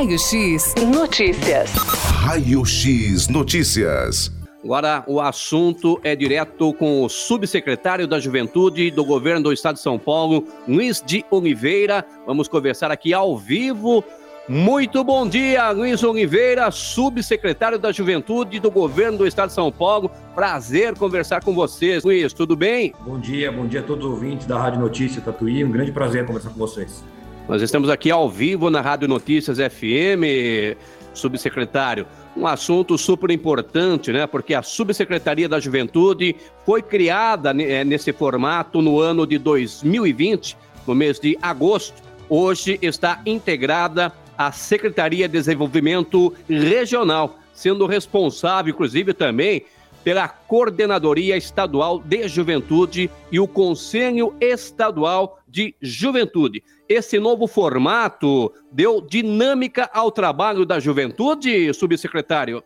Raio X Notícias. Raio X Notícias. Agora, o assunto é direto com o subsecretário da Juventude do governo do estado de São Paulo, Luiz de Oliveira. Vamos conversar aqui ao vivo. Muito bom dia, Luiz Oliveira, subsecretário da Juventude do governo do estado de São Paulo. Prazer conversar com vocês. Luiz, tudo bem? Bom dia, bom dia a todos os ouvintes da Rádio Notícia Tatuí. Um grande prazer conversar com vocês. Nós estamos aqui ao vivo na Rádio Notícias FM, subsecretário um assunto super importante, né? Porque a Subsecretaria da Juventude foi criada eh, nesse formato no ano de 2020, no mês de agosto. Hoje está integrada à Secretaria de Desenvolvimento Regional, sendo responsável, inclusive, também pela Coordenadoria Estadual de Juventude e o Conselho Estadual de Juventude. Esse novo formato deu dinâmica ao trabalho da juventude, subsecretário?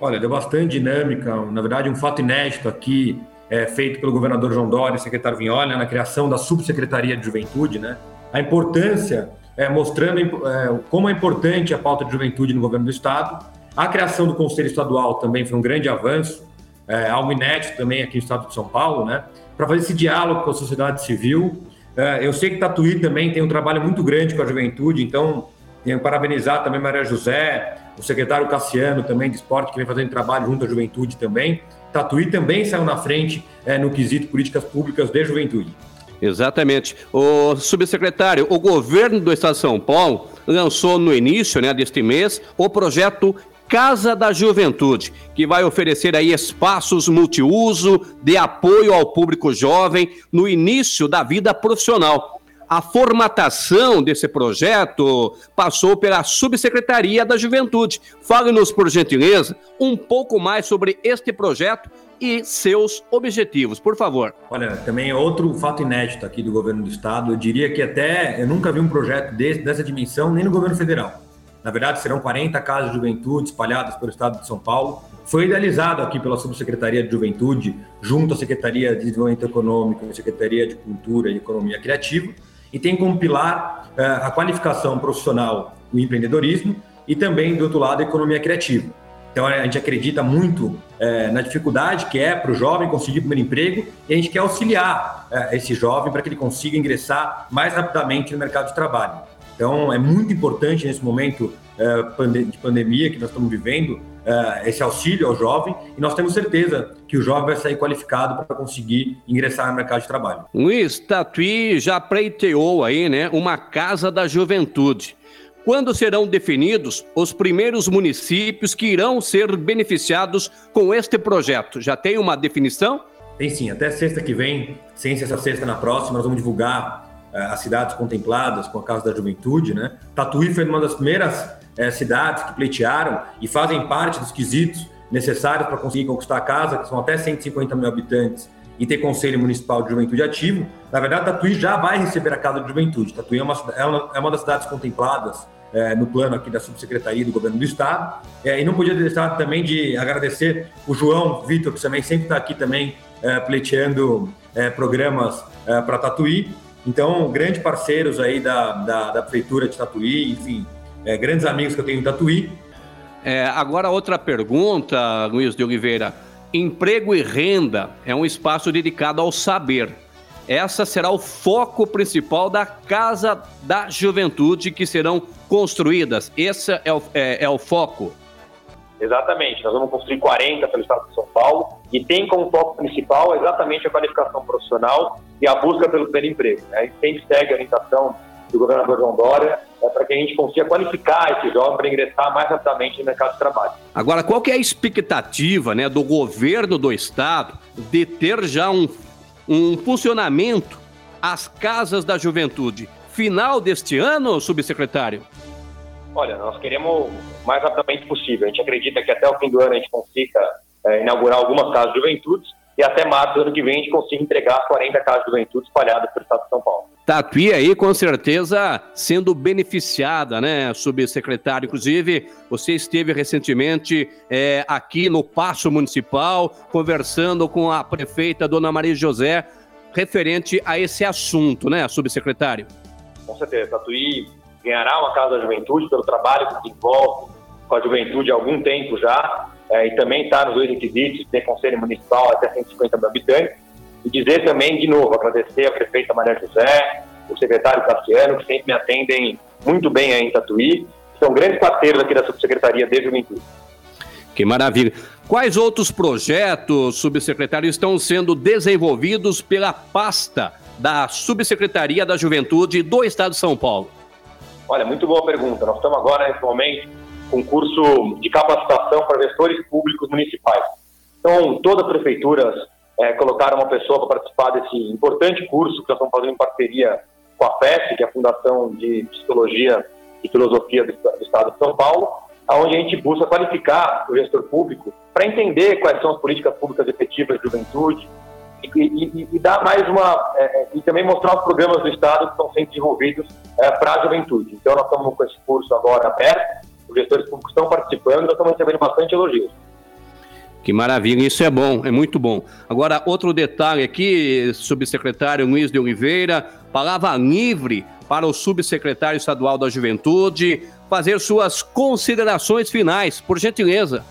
Olha, deu bastante dinâmica. Na verdade, um fato inédito aqui, é, feito pelo governador João Dória e secretário Vinhola, na criação da Subsecretaria de Juventude, né? A importância, é, mostrando é, como é importante a pauta de juventude no governo do Estado. A criação do Conselho Estadual também foi um grande avanço é, algo inédito também aqui no estado de São Paulo, né? Para fazer esse diálogo com a sociedade civil. É, eu sei que Tatuí também tem um trabalho muito grande com a juventude, então tenho que parabenizar também Maria José, o secretário Cassiano também de esporte, que vem fazendo trabalho junto à juventude também. Tatuí também saiu na frente é, no quesito políticas públicas de juventude. Exatamente. O subsecretário, o governo do estado de São Paulo lançou no início né, deste mês o projeto Casa da Juventude, que vai oferecer aí espaços multiuso de apoio ao público jovem no início da vida profissional. A formatação desse projeto passou pela Subsecretaria da Juventude. Fale-nos, por gentileza, um pouco mais sobre este projeto e seus objetivos, por favor. Olha, também outro fato inédito aqui do governo do estado, eu diria que até eu nunca vi um projeto desse, dessa dimensão nem no governo federal. Na verdade, serão 40 casas de juventude espalhadas pelo estado de São Paulo. Foi idealizado aqui pela Subsecretaria de Juventude, junto à Secretaria de Desenvolvimento Econômico Secretaria de Cultura e Economia Criativa, e tem como pilar uh, a qualificação profissional, o empreendedorismo e também, do outro lado, a economia criativa. Então, a gente acredita muito eh, na dificuldade que é para o jovem conseguir o primeiro emprego e a gente quer auxiliar eh, esse jovem para que ele consiga ingressar mais rapidamente no mercado de trabalho. Então, é muito importante nesse momento uh, de pandemia que nós estamos vivendo, uh, esse auxílio ao jovem, e nós temos certeza que o jovem vai sair qualificado para conseguir ingressar no mercado de trabalho. Luiz Tatuí já pleiteou aí, né, uma casa da juventude. Quando serão definidos os primeiros municípios que irão ser beneficiados com este projeto? Já tem uma definição? Tem sim, até sexta que vem, sem ser essa sexta na próxima, nós vamos divulgar as cidades contempladas com a Casa da Juventude, né? Tatuí foi uma das primeiras é, cidades que pleitearam e fazem parte dos quesitos necessários para conseguir conquistar a casa, que são até 150 mil habitantes, e ter Conselho Municipal de Juventude ativo. Na verdade, Tatuí já vai receber a Casa de Juventude. Tatuí é é uma, é uma das cidades contempladas é, no plano aqui da Subsecretaria do Governo do Estado. É, e não podia deixar também de agradecer o João Vitor, que também sempre está aqui também é, pleiteando é, programas é, para Tatuí. Então, grandes parceiros aí da, da, da Prefeitura de Tatuí, enfim, é, grandes amigos que eu tenho em Tatuí. É, agora, outra pergunta, Luiz de Oliveira. Emprego e renda é um espaço dedicado ao saber. Essa será o foco principal da Casa da Juventude que serão construídas. Esse é o, é, é o foco. Exatamente, nós vamos construir 40 pelo estado de São Paulo e tem como foco principal exatamente a qualificação profissional e a busca pelo primeiro emprego. Né? A gente sempre segue a orientação do governador João Dória é, para que a gente consiga qualificar esse jovem para ingressar mais rapidamente no mercado de trabalho. Agora, qual que é a expectativa né, do governo do estado de ter já um, um funcionamento as casas da juventude? Final deste ano, subsecretário? Olha, nós queremos o mais rapidamente possível. A gente acredita que até o fim do ano a gente consiga é, inaugurar algumas casas de juventude e até março do ano que vem a gente consiga entregar as 40 casas de juventude espalhadas pelo estado de São Paulo. Tatuí aí, com certeza, sendo beneficiada, né, subsecretário? Inclusive, você esteve recentemente é, aqui no Paço Municipal, conversando com a prefeita, dona Maria José, referente a esse assunto, né, subsecretário? Com certeza. Tatuí ganhará uma Casa da Juventude pelo trabalho que desenvolve com a juventude há algum tempo já, é, e também está nos dois requisitos, ter conselho municipal até 150 mil habitantes, e dizer também, de novo, agradecer a prefeita Maria José, o secretário Cassiano, que sempre me atendem muito bem aí em Tatuí, são grandes parceiros aqui da Subsecretaria de Juventude. Que maravilha. Quais outros projetos, subsecretário, estão sendo desenvolvidos pela pasta da Subsecretaria da Juventude do Estado de São Paulo? Olha, muito boa pergunta. Nós estamos agora, nesse momento, com um curso de capacitação para gestores públicos municipais. Então, todas as prefeituras é, colocaram uma pessoa para participar desse importante curso que nós estamos fazendo em parceria com a FES, que é a Fundação de Psicologia e Filosofia do, do Estado de São Paulo, onde a gente busca qualificar o gestor público para entender quais são as políticas públicas efetivas de juventude e, e, e dar mais uma é, é, e também mostrar os programas do Estado que estão sendo desenvolvidos é, para a juventude. Então nós estamos com esse curso agora aberto, os gestores públicos estão participando, nós estamos recebendo bastante elogios. Que maravilha, isso é bom, é muito bom. Agora, outro detalhe aqui, subsecretário Luiz de Oliveira, palavra livre para o subsecretário estadual da Juventude fazer suas considerações finais, por gentileza.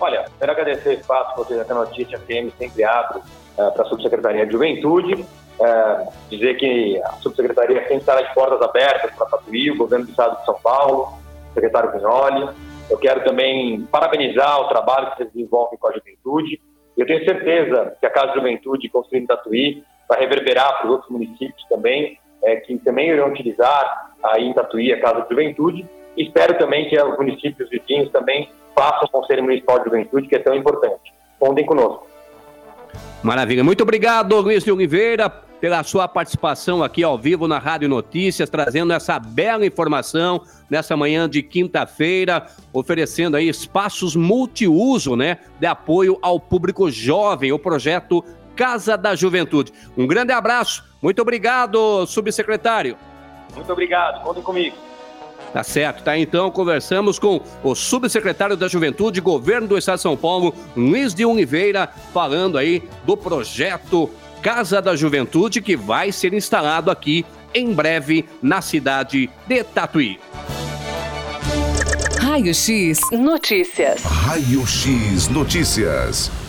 Olha, quero agradecer o espaço que vocês da Notícia FM sempre abre para a Subsecretaria de Juventude, uh, dizer que a Subsecretaria sempre estará de portas abertas para Tatuí, o governo do Estado de São Paulo, o secretário Vignoli, eu quero também parabenizar o trabalho que vocês desenvolvem com a juventude. Eu tenho certeza que a Casa Juventude construindo Tatuí vai reverberar para os outros municípios também, é, que também irão utilizar aí em Tatuí a Casa de Juventude. Espero também que os municípios vizinhos também façam o Conselho Municipal de Juventude, que é tão importante. Contem conosco. Maravilha. Muito obrigado, Luiz de Oliveira pela sua participação aqui ao vivo na Rádio Notícias, trazendo essa bela informação nessa manhã de quinta-feira, oferecendo aí espaços multiuso, né, de apoio ao público jovem, o projeto Casa da Juventude. Um grande abraço, muito obrigado, subsecretário. Muito obrigado, contem comigo. Tá certo, tá? Então conversamos com o subsecretário da Juventude, governo do Estado de São Paulo, Luiz de Oliveira, falando aí do projeto Casa da Juventude, que vai ser instalado aqui em breve na cidade de Tatuí. Raio X Notícias. Raio X Notícias.